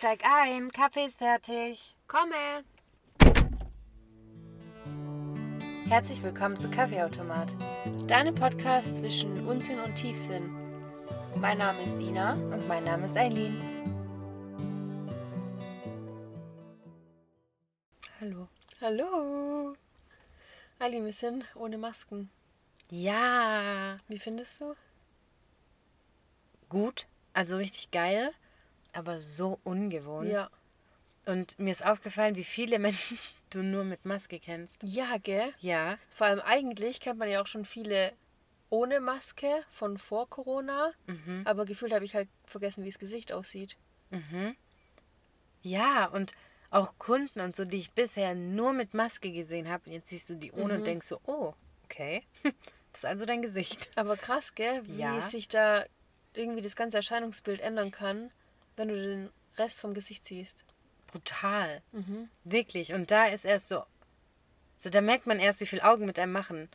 Steig ein, Kaffee ist fertig. Komme! Herzlich willkommen zu Kaffeeautomat. Deine Podcast zwischen Unsinn und Tiefsinn. Mein Name ist Ina. Und mein Name ist Eileen. Hallo. Hallo! Ali, wir sind ohne Masken. Ja, Wie findest du? gut, also richtig geil, aber so ungewohnt. Ja. Und mir ist aufgefallen, wie viele Menschen du nur mit Maske kennst. Ja, gell? Ja, Vor allem eigentlich kennt man ja auch schon viele ohne Maske von vor Corona. mhm. Aber gefühlt habe ich halt vergessen, wie das Gesicht aussieht. Mhm. Ja, und auch Kunden und so, die ich bisher nur mit Maske gesehen habe. Jetzt siehst du die ohne und Mhm. denkst so, oh, okay. Das ist also dein Gesicht. Aber krass, gell? Wie Ja. sich da irgendwie das ganze Erscheinungsbild ändern kann, wenn du den Rest vom Gesicht siehst. Brutal. Mhm. Wirklich. Und da ist erst so, so, da merkt man erst, wie viel Augen mit einem machen.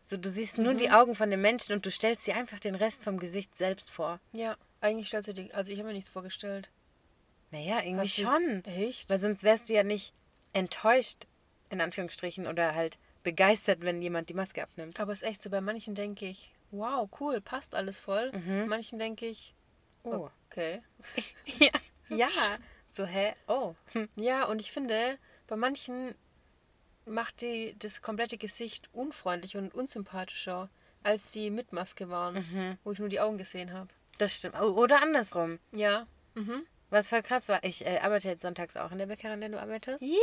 So, du siehst nur die Augen von den Menschen und du stellst dir einfach den Rest vom Gesicht selbst vor. Ja, eigentlich stellst du dir, also ich habe mir nichts vorgestellt. Naja, irgendwie Hast du- schon. Echt? Weil sonst wärst du ja nicht enttäuscht, in Anführungsstrichen, oder halt begeistert, wenn jemand die Maske abnimmt. Aber es ist echt so, bei manchen denke ich, wow, cool, passt alles voll. Mhm. Manchen denke ich, Oh. okay. Ja. ja. So, hä? Oh. Hm. Ja, und ich finde, bei manchen macht die das komplette Gesicht unfreundlicher und unsympathischer, als die mit Maske waren, Mhm. wo ich nur die Augen gesehen habe. Das stimmt. Oh, Oder andersrum. Ja. Mhm. Was voll krass war, ich äh, arbeite jetzt sonntags auch in der Bäckerei, in der du arbeitest. Ja.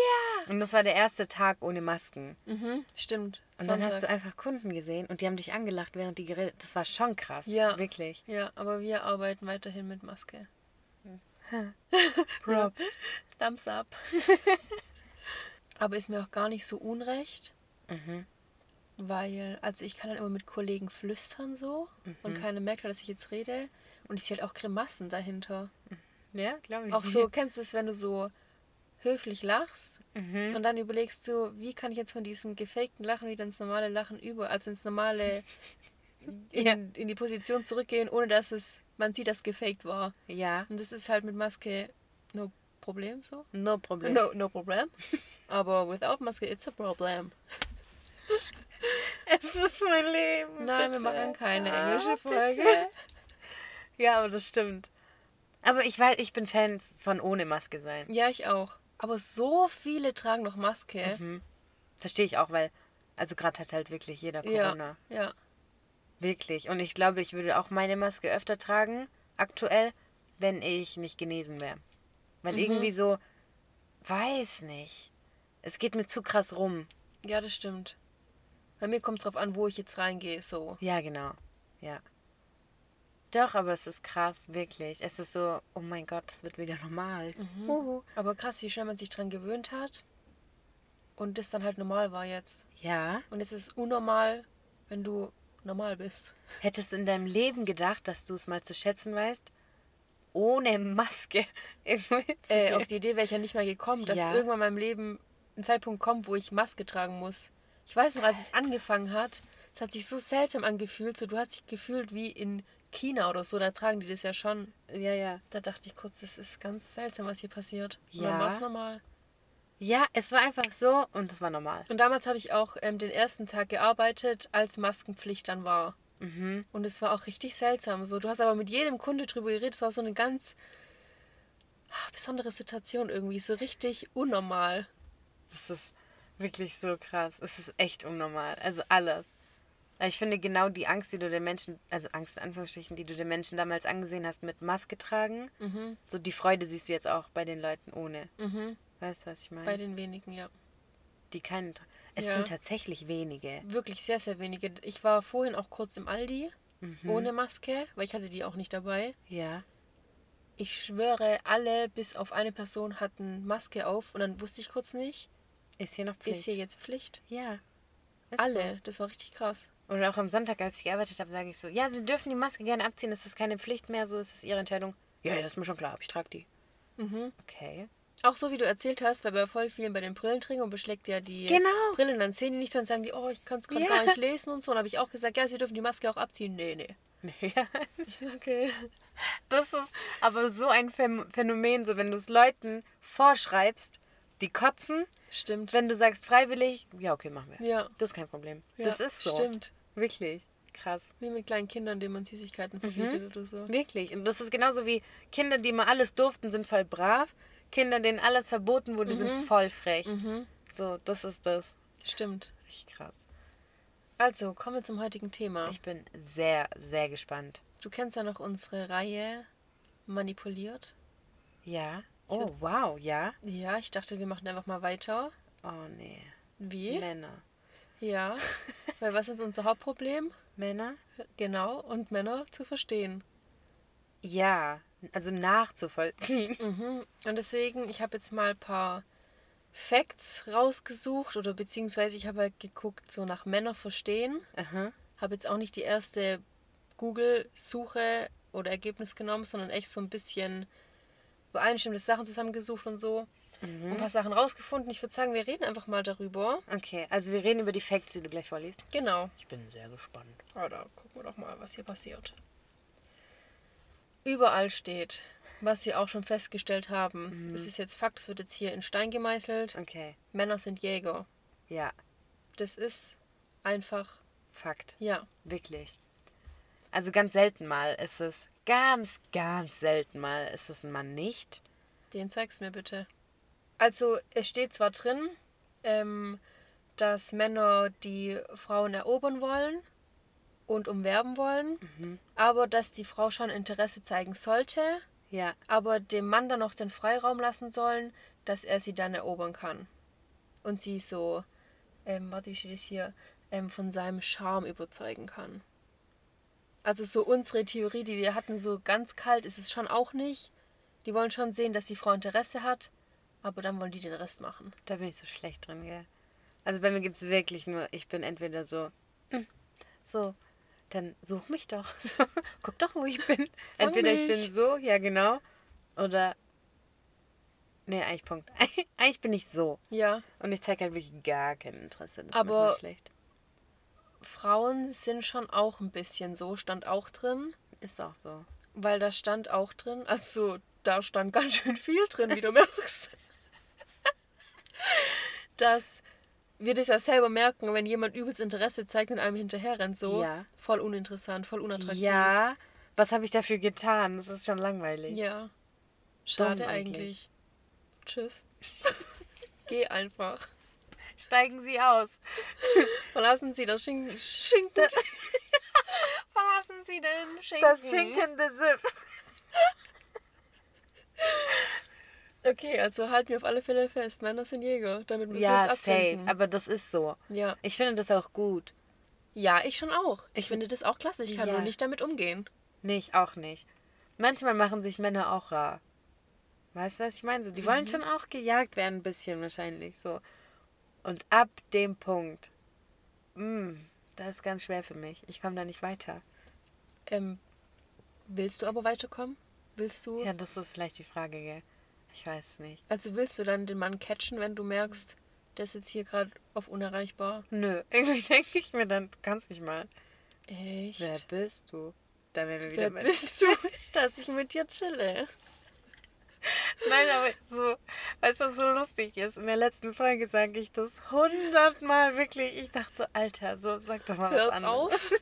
Und das war der erste Tag ohne Masken. Mhm. Stimmt. Und dann hast du Sonntag. einfach Kunden gesehen und die haben dich angelacht, während die geredet Das war schon krass. Ja. Wirklich. Ja, aber wir arbeiten weiterhin mit Maske. Props. Thumbs up. aber ist mir auch gar nicht so unrecht, Mhm. weil, also ich kann dann immer mit Kollegen flüstern so und Mhm. keiner merkt, dass ich jetzt rede. Und ich sehe halt auch Grimassen dahinter. Ja, glaube ich. Auch so, kennst du es, wenn du so höflich lachst Mhm. und dann überlegst du, wie kann ich jetzt von diesem gefakten Lachen wieder ins normale Lachen über, also ins normale, in, Ja. in die Position zurückgehen, ohne dass es, man sieht, dass gefaked war. Ja, Und das ist halt mit Maske no Problem so. no problem. No, no problem. Aber without Maske, it's a problem. Es ist mein Leben. Nein, wir bitte. machen keine Ah, englische Folge. bitte. Ja, aber das stimmt. Aber ich weiß, ich bin Fan von ohne Maske sein. Ja, ich auch. Aber so viele tragen noch Maske. Mhm. Verstehe ich auch, weil, also gerade hat halt wirklich jeder Corona. Ja, ja. Wirklich. Und ich glaube, ich würde auch meine Maske öfter tragen, aktuell, wenn ich nicht genesen wäre. Weil Mhm. irgendwie so, weiß nicht. Es geht mir zu krass rum. Ja, das stimmt. Bei mir kommt es drauf an, wo ich jetzt reingehe, so. Ja, genau. Ja. Doch, aber es ist krass, wirklich. Es ist so, oh mein Gott, es wird wieder normal. Mhm. Uhu. Aber krass, wie schnell man sich dran gewöhnt hat und das dann halt normal war jetzt. Ja. Und jetzt ist es unnormal, wenn du normal bist. Hättest du in deinem Leben gedacht, dass du es mal zu schätzen weißt, ohne Maske Äh, auf die Idee wäre ich ja nicht mehr gekommen, dass Ja. irgendwann in meinem Leben ein Zeitpunkt kommt, wo ich Maske tragen muss. Ich weiß noch, als es angefangen hat, es hat sich so seltsam angefühlt, so du hast dich gefühlt wie in China oder so, da tragen die das ja schon. ja, ja. Da dachte ich kurz, das ist ganz seltsam, was hier passiert. Und Ja. dann war es normal. Ja, es war einfach so und es war normal. Und damals habe ich auch ähm, den ersten Tag gearbeitet, als Maskenpflicht dann war. Mhm. Und es war auch richtig seltsam. So, du hast aber mit jedem Kunde drüber geredet. Es war so eine ganz ah, besondere Situation irgendwie. So richtig unnormal. Das ist wirklich so krass. Es ist echt unnormal. Also alles. Ich finde genau die Angst, die du den Menschen, also Angst in Anführungsstrichen, die du den Menschen damals angesehen hast mit Maske tragen, Mhm. so die Freude siehst du jetzt auch bei den Leuten ohne. Mhm. Weißt du, was ich meine? Bei den wenigen, ja. die keinen. Es Ja. sind tatsächlich wenige. Wirklich sehr, sehr wenige. Ich war vorhin auch kurz im Aldi Mhm. ohne Maske, weil ich hatte die auch nicht dabei. Ja. Ich schwöre, alle bis auf eine Person hatten Maske auf und dann wusste ich kurz nicht, Ist hier noch Pflicht? ist hier jetzt Pflicht? ja. Alle. Das war richtig krass. Und auch am Sonntag, als ich gearbeitet habe, sage ich so, ja, Sie dürfen die Maske gerne abziehen, es ist keine Pflicht mehr, so ist es Ihre Entscheidung. Ja, ja, ist mir schon klar, ich trage die. Mhm. Okay. Auch so wie du erzählt hast, weil bei voll vielen bei den Brillenträgern beschlägt ja die Genau. Brille und dann sehen die nicht so und sagen die, oh, ich kann es gerade Ja. gar nicht lesen und so. Und habe ich auch gesagt, ja, sie dürfen die Maske auch abziehen. Nee, nee. Nee. Okay. Das ist aber so ein Phän- Phänomen, so wenn du es Leuten vorschreibst, die kotzen, Stimmt. wenn du sagst freiwillig, ja, okay, machen wir. Ja. Das ist kein Problem. ja. das ist so. Stimmt. Wirklich. Krass. Wie mit kleinen Kindern, denen man Süßigkeiten verbietet oder so. Wirklich. Und das ist genauso wie Kinder, die mal alles durften, sind voll brav. Kinder, denen alles verboten wurde, sind voll frech. Mhm. So, das ist das. Stimmt. Richtig krass. Also, kommen wir zum heutigen Thema. Ich bin sehr, sehr gespannt. Du kennst ja noch unsere Reihe Manipuliert. Ja. Oh, wow, ja. Ja, ich dachte, wir machen einfach mal weiter. Oh, nee. Wie? Männer. Ja. Weil was ist unser Hauptproblem? Männer? Genau, und Männer zu verstehen. Ja. Also nachzuvollziehen. Mhm. Und deswegen, ich habe jetzt mal ein paar Facts rausgesucht oder beziehungsweise ich habe halt geguckt, so nach Männer verstehen. Aha. Habe jetzt auch nicht die erste Google-Suche oder Ergebnis genommen, sondern echt so ein bisschen übereinstimmende Sachen zusammengesucht und so. Und ein paar Sachen rausgefunden. Ich würde sagen, wir reden einfach mal darüber. Okay, also wir reden über die Facts, die du gleich vorliest. Genau. Ich bin sehr gespannt. Ah, da gucken wir doch mal, was hier passiert. Überall steht, was wir auch schon festgestellt haben. Es ist jetzt Fakt, es wird jetzt hier in Stein gemeißelt. Okay. Männer sind Jäger. Ja. Das ist einfach, Fakt. ja. Wirklich. Also ganz selten mal ist es, ganz, ganz selten mal ist es ein Mann nicht. Den zeigst du mir bitte. Also, es steht zwar drin, ähm, dass Männer die Frauen erobern wollen und umwerben wollen, aber dass die Frau schon Interesse zeigen sollte, Ja. aber dem Mann dann noch den Freiraum lassen sollen, dass er sie dann erobern kann. Und sie so, ähm, warte, wie steht es hier, ähm, von seinem Charme überzeugen kann. Also so unsere Theorie, die wir hatten, so ganz kalt ist es schon auch nicht. Die wollen schon sehen, dass die Frau Interesse hat, aber dann wollen die den Rest machen. Da bin ich so schlecht drin, gell? Also bei mir gibt es wirklich nur, ich bin entweder so, hm, so, dann such mich doch. Guck doch, wo ich bin. Entweder ich bin so, ja genau, oder, nee, eigentlich Punkt. Eigentlich bin ich so. Ja, Und ich zeige halt wirklich gar kein Interesse. Das Aber- macht schlecht. Frauen sind schon auch ein bisschen so, stand auch drin, Ist auch so. weil da stand auch drin, also da stand ganz schön viel drin, wie du merkst. Dass wir das ja selber merken, wenn jemand übelst Interesse zeigt und einem hinterher rennt, so Ja. voll uninteressant, voll unattraktiv. Ja, was habe ich dafür getan? Das ist schon langweilig. Ja. Schade eigentlich. eigentlich. Tschüss. Geh einfach. Steigen Sie aus. Verlassen Sie das Schinken. Schinken. Verlassen Sie den Schinken. Das schinkende Siff. Okay, also halten wir auf alle Fälle fest. Männer sind Jäger. Damit müssen wir Ja, uns safe. abfinden. Aber das ist so. Ja. Ich finde das auch gut. ja, ich schon auch. Ich finde das auch klasse. Ich kann Ja. nur nicht damit umgehen. Nee, ich auch nicht. Manchmal machen sich Männer auch rar. Weißt du, was ich meine? So, die Mhm. wollen schon auch gejagt werden, ein bisschen wahrscheinlich so. Und ab dem Punkt, mh, das ist ganz schwer für mich. Ich komme da nicht weiter. Ähm, willst du aber weiterkommen? Willst du? Ja, das ist vielleicht die Frage, gell? Ich weiß nicht. Also willst du dann den Mann catchen, wenn du merkst, der ist jetzt hier gerade auf unerreichbar? Nö, irgendwie denke ich mir dann, du kannst mich mal. Echt? Wer bist du? Da wären wir wieder Wer mit. bist du, dass ich mit dir chille? Nein, aber so, weißt du, was so lustig ist? In der letzten Folge sage ich das hundertmal wirklich. Ich dachte so, Alter, so sag doch mal was Hört's anderes. auf?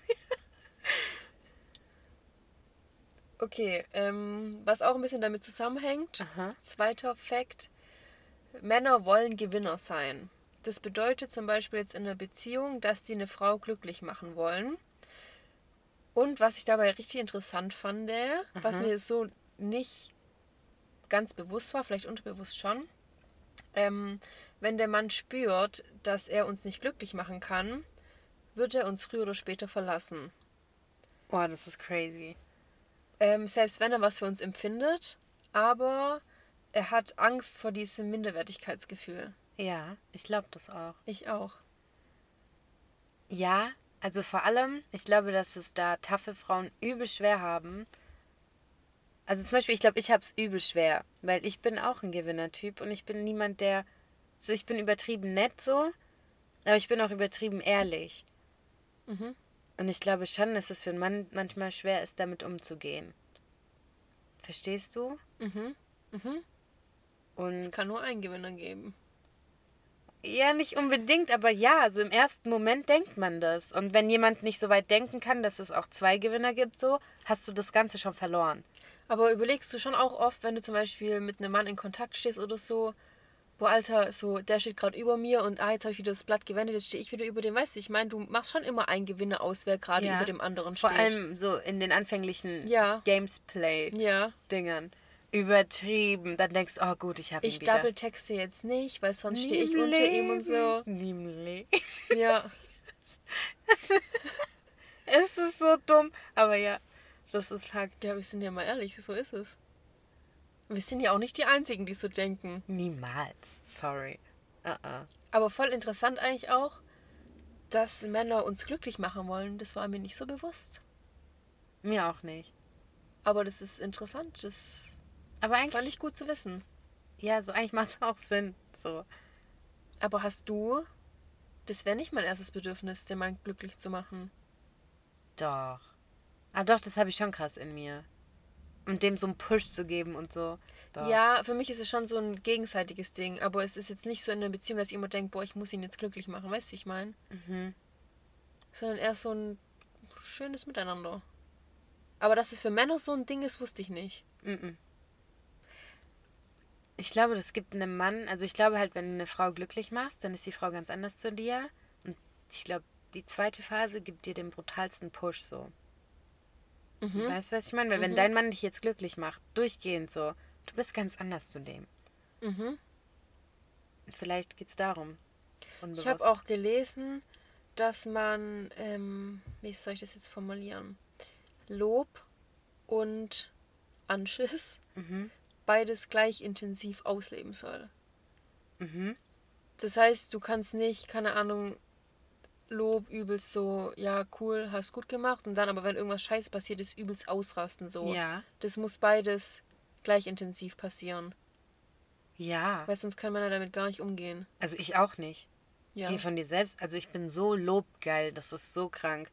Okay, ähm, was auch ein bisschen damit zusammenhängt. Aha. Zweiter Fakt. Männer wollen Gewinner sein. Das bedeutet zum Beispiel jetzt in einer Beziehung, dass die eine Frau glücklich machen wollen. Und was ich dabei richtig interessant fand, was Aha. mir so nicht ganz bewusst war, vielleicht unterbewusst schon, ähm, wenn der Mann spürt, dass er uns nicht glücklich machen kann, wird er uns früher oder später verlassen. Boah, das ist crazy. Ähm, selbst wenn er was für uns empfindet, aber er hat Angst vor diesem Minderwertigkeitsgefühl. Ja, ich glaube das auch. Ich auch. Ja, also vor allem, ich glaube, dass es da taffe Frauen übel schwer haben. Also zum Beispiel, ich glaube, ich habe es übel schwer, weil ich bin auch ein Gewinnertyp und ich bin niemand, der so, ich bin übertrieben nett so, aber ich bin auch übertrieben ehrlich. Mhm. Und ich glaube schon, dass es für einen Mann manchmal schwer ist, damit umzugehen. Verstehst du? Mhm. Mhm. Und Es kann nur einen Gewinner geben. ja, nicht unbedingt, aber ja, also im ersten Moment denkt man das. Und wenn jemand nicht so weit denken kann, dass es auch zwei Gewinner gibt, so, hast du das Ganze schon verloren. Aber überlegst du schon auch oft, wenn du zum Beispiel mit einem Mann in Kontakt stehst oder so, boah, Alter, so, der steht gerade über mir und ah, jetzt habe ich wieder das Blatt gewendet, jetzt stehe ich wieder über dem. Weißt du, ich meine, du machst schon immer einen Gewinner aus, wer gerade Ja. über dem anderen Vor steht. allem so in den anfänglichen Ja. Gamesplay-Dingern. Übertrieben. Dann denkst du, oh gut, ich habe ihn ich wieder. double texte jetzt nicht, weil sonst stehe ich unter ihm und so. Leben. Nie im Leben. Ja. Es ist so dumm. Aber ja, das ist Fakt. Ja, wir sind ja mal ehrlich, so ist es. Wir sind ja auch nicht die Einzigen, die so denken. Niemals. Sorry. Uh-uh. Aber voll interessant eigentlich auch, dass Männer uns glücklich machen wollen. Das war mir nicht so bewusst. Mir auch nicht. Aber das ist interessant. Das Aber eigentlich, fand ich gut zu wissen. ja, so eigentlich macht es auch Sinn. So. Aber hast du, das wäre nicht mein erstes Bedürfnis, den Mann glücklich zu machen. Doch. Ah, doch, das habe ich schon krass in mir. Und dem so einen Push zu geben und so. Doch. Ja, für mich ist es schon so ein gegenseitiges Ding. Aber es ist jetzt nicht so in der Beziehung, dass immer denke, boah, ich muss ihn jetzt glücklich machen. Weißt du, wie ich meine? Mhm. Sondern eher so ein schönes Miteinander. Aber dass es für Männer so ein Ding ist, wusste ich nicht. Mhm. Ich glaube, das gibt einem Mann, also ich glaube halt, wenn du eine Frau glücklich machst, dann ist die Frau ganz anders zu dir. Und ich glaube, die zweite Phase gibt dir den brutalsten Push so. Mhm. Weißt du, was ich meine? Weil wenn Mhm. dein Mann dich jetzt glücklich macht, durchgehend so, du bist ganz anders zu dem. Mhm. Vielleicht geht's darum. Ich habe auch gelesen, dass man, ähm, wie soll ich das jetzt formulieren? Lob und Anschiss Mhm. beides gleich intensiv ausleben soll. Mhm. Das heißt, du kannst nicht, keine Ahnung, Lob übelst so, ja, cool, hast gut gemacht und dann aber, wenn irgendwas scheiße passiert ist, übelst ausrasten so. Ja. Das muss beides gleich intensiv passieren, Ja. weil sonst können Männer damit gar nicht umgehen. Also ich auch nicht. Ja. Geh von dir selbst. Also ich bin so lobgeil, das ist so krank.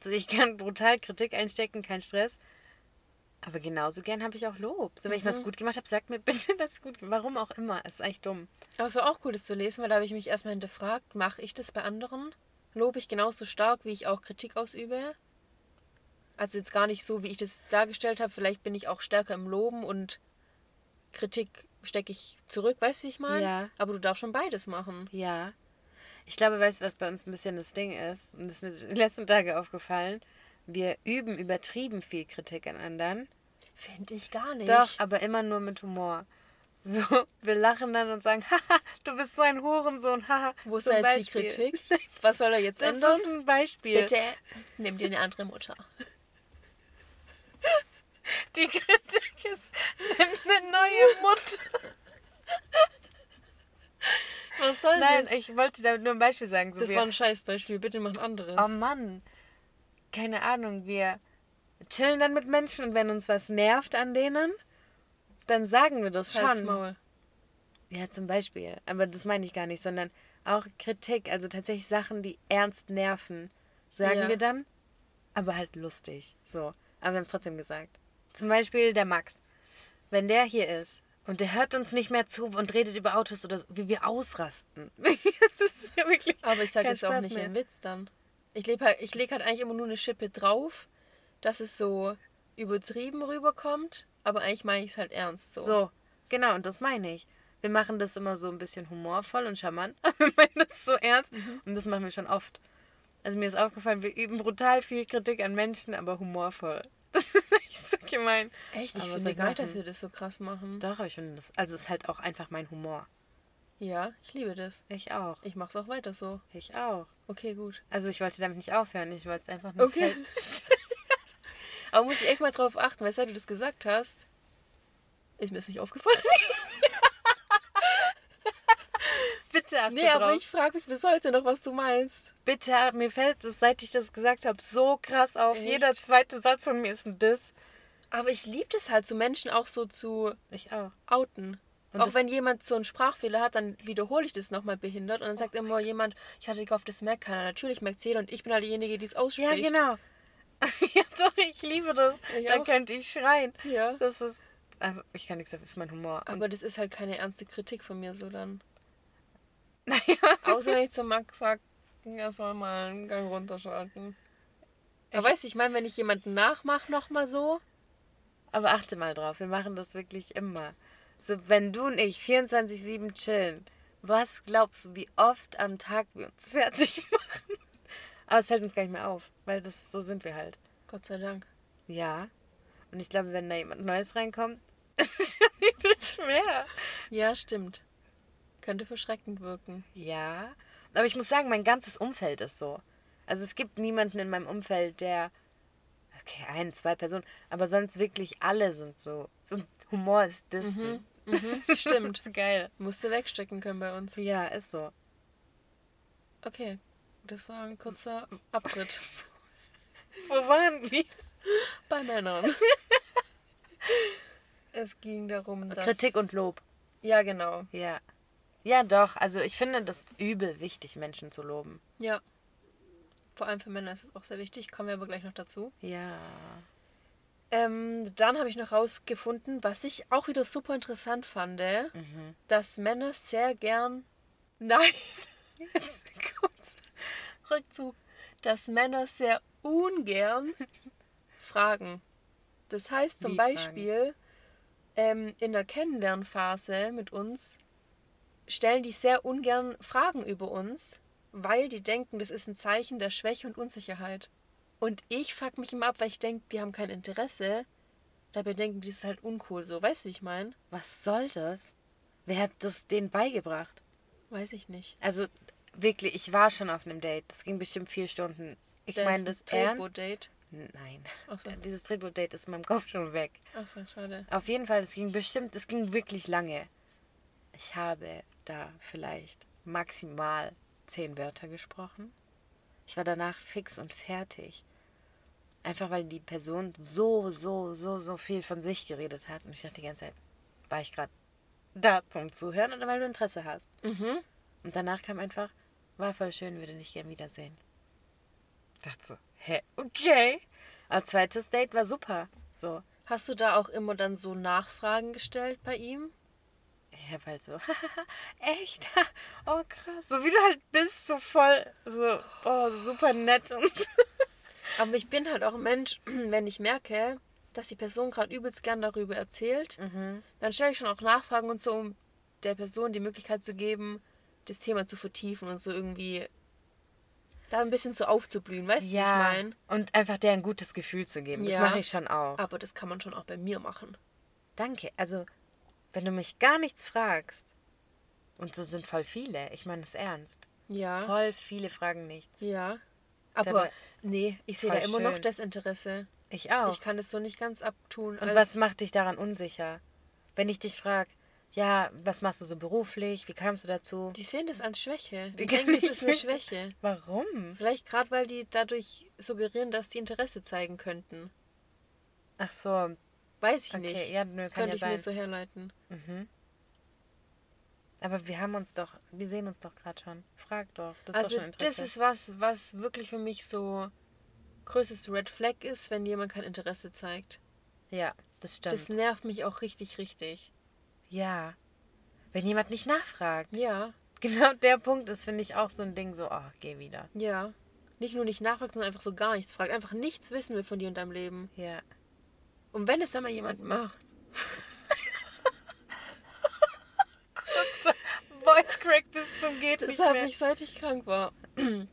Also ich kann brutal Kritik einstecken, kein Stress. Aber genauso gern habe ich auch Lob. So, wenn ich was Mhm. gut gemacht habe, sag mir bitte, dass es gut Warum auch immer. Es ist eigentlich dumm. Aber es war auch cool, das zu lesen, weil da habe ich mich erstmal hinterfragt, mache ich das bei anderen? Lobe ich genauso stark, wie ich auch Kritik ausübe? Also jetzt gar nicht so, wie ich das dargestellt habe. Vielleicht bin ich auch stärker im Loben und Kritik stecke ich zurück, weißt du, wie ich meine? Ja. Aber du darfst schon beides machen. Ja. Ich glaube, weißt du, was bei uns ein bisschen das Ding ist? Und das ist mir die letzten Tage aufgefallen. Wir üben übertrieben viel Kritik an anderen. Finde ich gar nicht. Doch, aber immer nur mit Humor. So, wir lachen dann und sagen, haha, du bist so ein Hurensohn, haha. Wo ist da jetzt die. Kritik? Was soll er jetzt Das ändern? ist ein Beispiel. Bitte nimm dir eine andere Mutter. Die Kritik ist eine neue Mutter. Was soll Nein, das? ich wollte da nur ein Beispiel sagen. So das war ein Scheißbeispiel. Bitte mach ein anderes. oh Mann, keine Ahnung, wir chillen dann mit Menschen und wenn uns was nervt an denen, dann sagen wir das Halt's schon. Maul. Ja, zum Beispiel. Aber das meine ich gar nicht, sondern auch Kritik, also tatsächlich Sachen, die ernst nerven, sagen Ja. wir dann, aber halt lustig. So. Aber wir haben es trotzdem gesagt. Zum Beispiel der Max. Wenn der hier ist und der hört uns nicht mehr zu und redet über Autos oder so, wie wir ausrasten. das ist ja wirklich. Aber ich sage jetzt auch Spaß nicht mehr. im Witz dann. Ich lege halt, ich leg halt eigentlich immer nur eine Schippe drauf, dass es so übertrieben rüberkommt, aber eigentlich meine ich es halt ernst so. So, genau, und das meine ich. Wir machen das immer so ein bisschen humorvoll und charmant, aber wir meinen das so ernst Mhm. und das machen wir schon oft. Also mir ist aufgefallen, wir üben brutal viel Kritik an Menschen, aber humorvoll. Das ist echt so gemein. Echt, ich Aber finde ich geil, dass wir das so krass machen. Doch, aber ich finde das, also es ist halt auch einfach mein Humor. Ja, ich liebe das. Ich auch. Ich mach's auch weiter so. Ich auch. Okay, gut. Also ich wollte damit nicht aufhören, ich wollte es einfach nur Okay. feststellen. Aber muss ich echt mal drauf achten, weil seit du das gesagt hast, ist mir das nicht aufgefallen. Bitte achte nee, aber drauf. ich frage mich bis heute noch, was du meinst. Bitte, mir fällt es, seit ich das gesagt habe, so krass auf. Echt? Jeder zweite Satz von mir ist ein Diss. Aber ich liebe das halt, so Menschen auch so zu Ich auch. outen. Und auch wenn jemand so einen Sprachfehler hat, dann wiederhole ich das nochmal behindert und dann sagt immer jemand, ich hatte gehofft, das merkt keiner. Natürlich merkt jeder und ich bin halt diejenige, die es ausspricht. Ja, genau. ja, doch, ich liebe das. Ich da auch. könnte ich schreien. Ja. Das ist. Aber ich kann nichts dafür, das ist mein Humor. Und- Aber das ist halt keine ernste Kritik von mir so dann. naja. Außer wenn ich zu Max sage, er soll mal einen Gang runterschalten. Aber weißt du, ich meine, wenn ich jemanden nachmache nochmal so, Aber achte mal drauf, wir machen das wirklich immer. So, wenn du und ich 24-7 chillen, was glaubst du, wie oft am Tag wir uns fertig machen? Aber es fällt uns gar nicht mehr auf, weil das so sind wir halt. Gott sei Dank. Ja. Und ich glaube, wenn da jemand Neues reinkommt, ist es ja übel schwer. Ja, stimmt. Könnte verschreckend wirken. Ja. Aber ich muss sagen, mein ganzes Umfeld ist so. Also es gibt niemanden in meinem Umfeld, der. Okay, ein, zwei Personen, aber sonst wirklich alle sind so. So Humor ist Disney. Mhm, stimmt. Das ist geil. Musste wegstecken können bei uns. Ja, ist so. Okay, das war ein kurzer Abtritt Wo waren wir? bei Männern. es ging darum, dass... Kritik und Lob. Ja, genau. Ja. Ja, doch. Also ich finde das übel wichtig, Menschen zu loben. Ja. Vor allem für Männer ist es auch sehr wichtig. Kommen wir aber gleich noch dazu. Ja. Ähm, dann habe ich noch rausgefunden, was ich auch wieder super interessant fand, Mhm. dass Männer sehr gern. Nein, Jetzt kommt's. Rückzug. Dass Männer sehr ungern fragen. Das heißt zum Wie? Beispiel, ähm, in der Kennenlernphase mit uns stellen die sehr ungern Fragen über uns, weil die denken, das ist ein Zeichen der Schwäche und Unsicherheit. Und ich fuck mich immer ab, weil ich denke, die haben kein Interesse. Dabei denken die, ist halt uncool so. Weißt du, wie ich meine? Was soll das? Wer hat das denen beigebracht? Weiß ich nicht. Also wirklich, ich war schon auf einem Date. Das ging bestimmt vier Stunden. Ich meine das. Tretboot-Date. Nein. Ach so. Dieses Tretboot-Date ist in meinem Kopf schon weg. Achso, schade. Auf jeden Fall, es ging bestimmt, es ging wirklich lange. Ich habe da vielleicht maximal zehn Wörter gesprochen. Ich war danach fix und fertig. Einfach weil die Person so, so, so, so viel von sich geredet hat. Und ich dachte die ganze Zeit, war ich gerade da zum Zuhören oder weil du Interesse hast. Mhm. Und danach kam einfach, war voll schön, würde dich gern wiedersehen. Dachte so, hä, okay. Aber zweites Date war super. So, Hast du da auch immer dann so Nachfragen gestellt bei ihm? Ich hab halt so, echt? Oh krass. So wie du halt bist, so voll, so, oh, super nett und so. Aber ich bin halt auch ein Mensch, wenn ich merke, dass die Person gerade übelst gern darüber erzählt, Mhm. dann stelle ich schon auch Nachfragen und so, um der Person die Möglichkeit zu geben, das Thema zu vertiefen und so irgendwie da ein bisschen so aufzublühen, weißt du, wie ich Ja, meine? und einfach dir ein gutes Gefühl zu geben. Das Ja. mache ich schon auch. Aber das kann man schon auch bei mir machen. Danke. Also, wenn du mich gar nichts fragst, und so sind voll viele, ich meine es ernst. Ja. Voll viele fragen nichts. Ja. Aber Dabei- nee, ich sehe da immer noch schön. Desinteresse. Ich auch. Ich kann das so nicht ganz abtun. und als- was macht dich daran unsicher? Wenn ich dich frage, ja, was machst du so beruflich? Wie kamst du dazu? Die sehen das als Schwäche. Die Wie denken, das ist eine Schwäche. Warum? Vielleicht gerade, weil die dadurch suggerieren, dass die Interesse zeigen könnten. Ach so, Weiß ich okay, nicht. ja, nö, kann könnte ja ich sein. mir so herleiten. Mhm. Aber wir haben uns doch, wir sehen uns doch gerade schon. Frag doch. Das ist also doch schon das ist was, was wirklich für mich so größtes Red Flag ist, wenn jemand kein Interesse zeigt. ja, das stimmt. Das nervt mich auch richtig, richtig. Ja. Wenn jemand nicht nachfragt. Ja, Genau der Punkt ist, finde ich, auch so ein Ding so, oh, geh wieder. ja. Nicht nur nicht nachfragt, sondern einfach so gar nichts fragt. Einfach nichts wissen will von dir und deinem Leben. Ja. Und wenn es dann mal jemand macht, Voice Crack bis zum geht das nicht habe ich seit ich krank war. Und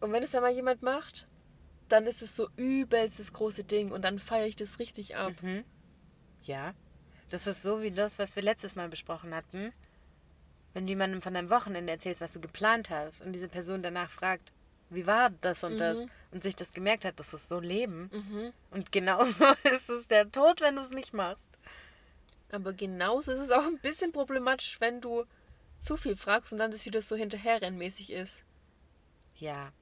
wenn es dann mal jemand macht, dann ist es so übelst das große Ding und dann feiere ich das richtig ab. Mhm. Ja. Das ist so wie das, was wir letztes Mal besprochen hatten. Wenn du jemandem von deinem Wochenende erzählst, was du geplant hast und diese Person danach fragt, wie war das und das und sich das gemerkt hat, das ist so Leben. Mhm. Und genauso ist es der Tod, wenn du es nicht machst. Aber genauso ist es auch ein bisschen problematisch, wenn du zu viel fragst und dann das wieder so hinterherrennmäßig ist. Ja.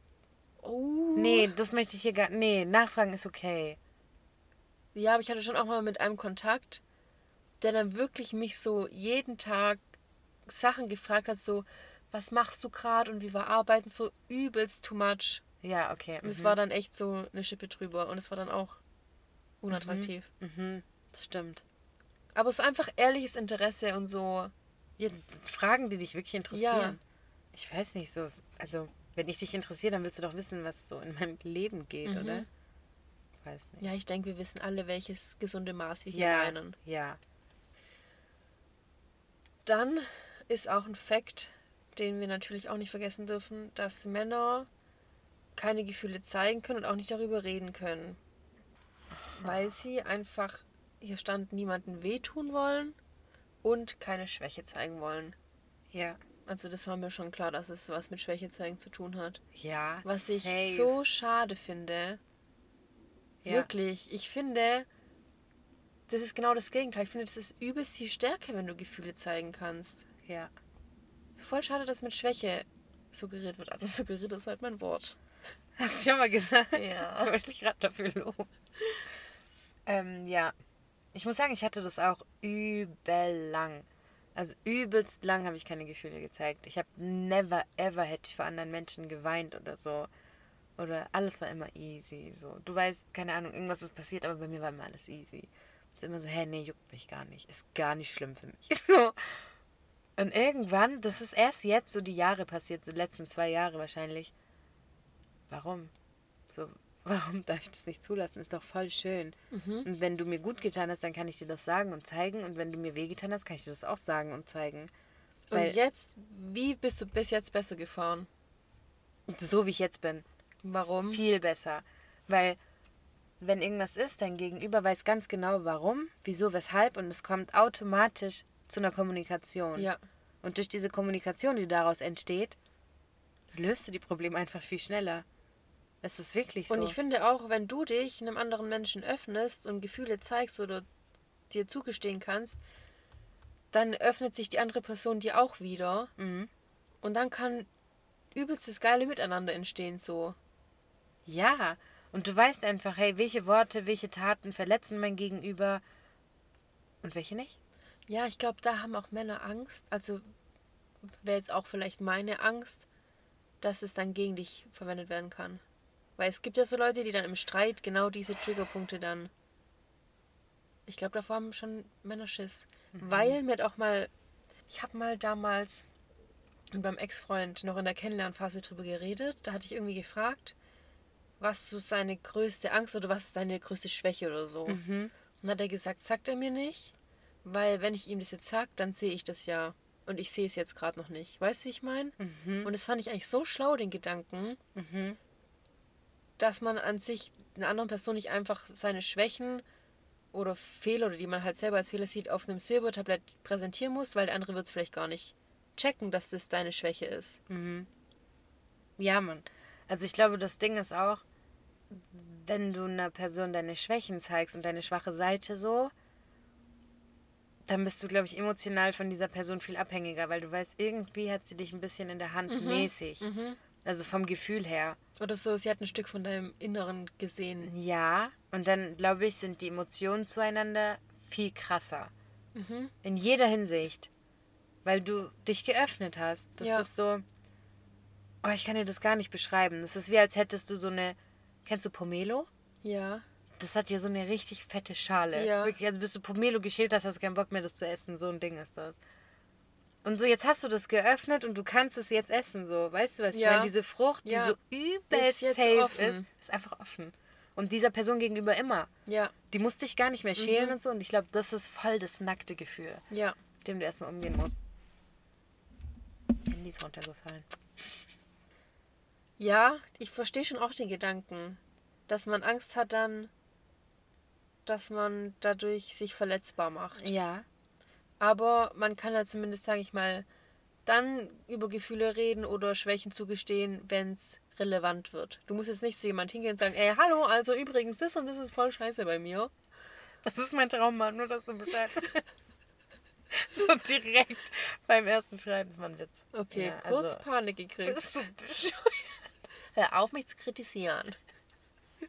Oh. Nee, das möchte ich hier gar. Nee, nachfragen ist okay. Ja, aber ich hatte schon auch mal mit einem Kontakt, der dann wirklich mich so jeden Tag Sachen gefragt hat, so, was machst du gerade und wie war Arbeiten, so übelst too much. Ja, okay. Und es mhm. war dann echt so eine Schippe drüber und es war dann auch unattraktiv. Mhm, das stimmt. Aber es ist einfach ehrliches Interesse und so. Ja, Fragen, die dich wirklich interessieren. Ja. Ich weiß nicht, so. Also, wenn ich dich interessiere, dann willst du doch wissen, was so in meinem Leben geht, Mhm. oder? Ich weiß nicht. Ja, ich denke, wir wissen alle, welches gesunde Maß wir hier Ja, meinen. ja. Dann ist auch ein Fakt, den wir natürlich auch nicht vergessen dürfen, dass Männer keine Gefühle zeigen können und auch nicht darüber reden können. Weil sie einfach, hier stand, niemanden wehtun wollen und keine Schwäche zeigen wollen. Ja. Also das war mir schon klar, dass es was mit Schwäche zeigen zu tun hat. Ja. Was ich safe. so schade finde. Ja. Wirklich. Ich finde, das ist genau das Gegenteil. Ich finde, das ist übelst die Stärke, wenn du Gefühle zeigen kannst. Ja. Voll schade, dass mit Schwäche suggeriert wird. Also suggeriert ist halt mein Wort. Hast du schon mal gesagt? Ja. Wollte ich gerade dafür loben. Ähm, ja. Ich muss sagen, ich hatte das auch übel lang. Also übelst lang habe ich keine Gefühle gezeigt. Ich habe never ever hätte ich vor anderen Menschen geweint oder so. Oder alles war immer easy. So. Du weißt, keine Ahnung, irgendwas ist passiert, aber bei mir war immer alles easy. Ist immer so, hä, nee, juckt mich gar nicht. Ist gar nicht schlimm für mich. So. Und irgendwann, das ist erst jetzt so die Jahre passiert, so die letzten zwei Jahre wahrscheinlich. Warum? So, warum darf ich das nicht zulassen? Ist doch voll schön. Und wenn du mir gut getan hast, dann kann ich dir das sagen und zeigen. Und wenn du mir wehgetan hast, kann ich dir das auch sagen und zeigen. Weil Und jetzt, wie bist du bis jetzt besser gefahren? so wie ich jetzt bin, Warum? viel besser. Weil wenn irgendwas ist, dein Gegenüber weiß ganz genau warum, wieso, weshalb und es kommt automatisch zu einer Kommunikation. Ja. Und durch diese Kommunikation, die daraus entsteht, löst du die Probleme einfach viel schneller. Es ist wirklich so. Und ich finde auch, wenn du dich einem anderen Menschen öffnest und Gefühle zeigst oder dir zugestehen kannst, dann öffnet sich die andere Person dir auch wieder. Mhm. Und dann kann übelstes geile Miteinander entstehen so. Ja, und du weißt einfach, hey, welche Worte, welche Taten verletzen mein Gegenüber und welche nicht. Ja, ich glaube, da haben auch Männer Angst. Also wäre jetzt auch vielleicht meine Angst, dass es dann gegen dich verwendet werden kann. Weil es gibt ja so Leute, die dann im Streit genau diese Triggerpunkte dann. Ich glaube, davor haben schon Männer Schiss. Weil mir auch mal. Ich habe mal damals beim Ex-Freund noch in der Kennenlernphase drüber geredet. Da hatte ich irgendwie gefragt, was so seine größte Angst oder was ist deine größte Schwäche oder so. Und dann hat er gesagt, sagt er mir nicht. Weil wenn ich ihm das jetzt sage, dann sehe ich das ja. Und ich sehe es jetzt gerade noch nicht. Weißt du, wie ich meine? Und das fand ich eigentlich so schlau, den Gedanken, dass man an sich einer anderen Person nicht einfach seine Schwächen oder Fehler, oder die man halt selber als Fehler sieht, auf einem Silbertablett präsentieren muss, weil der andere wird es vielleicht gar nicht checken, dass das deine Schwäche ist. Ja, Mann. Also ich glaube, das Ding ist auch, wenn du einer Person deine Schwächen zeigst und deine schwache Seite so, dann bist du, glaube ich, emotional von dieser Person viel abhängiger, weil du weißt, irgendwie hat sie dich ein bisschen in der Hand mäßig. Also vom Gefühl her. Oder so, sie hat ein Stück von deinem Inneren gesehen. Ja, und dann, glaube ich, sind die Emotionen zueinander viel krasser. In jeder Hinsicht. Weil du dich geöffnet hast. Das Ja. ist so. Oh, ich kann dir das gar nicht beschreiben. Das ist wie, als hättest du so eine. Kennst du Pomelo? Ja. Das hat ja so eine richtig fette Schale. Ja. Wirklich, also bis du Pomelo geschält hast, hast du keinen Bock mehr, das zu essen. So ein Ding ist das. Und so, jetzt hast du das geöffnet und du kannst es jetzt essen. So, weißt du was? Ich Ja. meine, diese Frucht, Ja. die so übel Ist safe offen. ist, ist einfach offen. Und dieser Person gegenüber immer. Ja. Die muss dich gar nicht mehr schälen Mhm. und so. Und ich glaube, das ist voll das nackte Gefühl, Ja. mit dem du erstmal umgehen musst. Handy ist runtergefallen. Ja, ich verstehe schon auch den Gedanken, dass man Angst hat dann, dass man dadurch sich verletzbar macht. Ja. Aber man kann ja zumindest, sage ich mal, dann über Gefühle reden oder Schwächen zugestehen, wenn es relevant wird. Du musst jetzt nicht zu jemand hingehen und sagen, ey, hallo, also übrigens, das und das ist voll scheiße bei mir. Das ist mein Traummann, nur dass du Bescheid So direkt beim ersten Schreiben war ein Witz. Okay, Ja, kurz also- Panik gekriegt. Bist du bescheuert? Hör auf, mich zu kritisieren.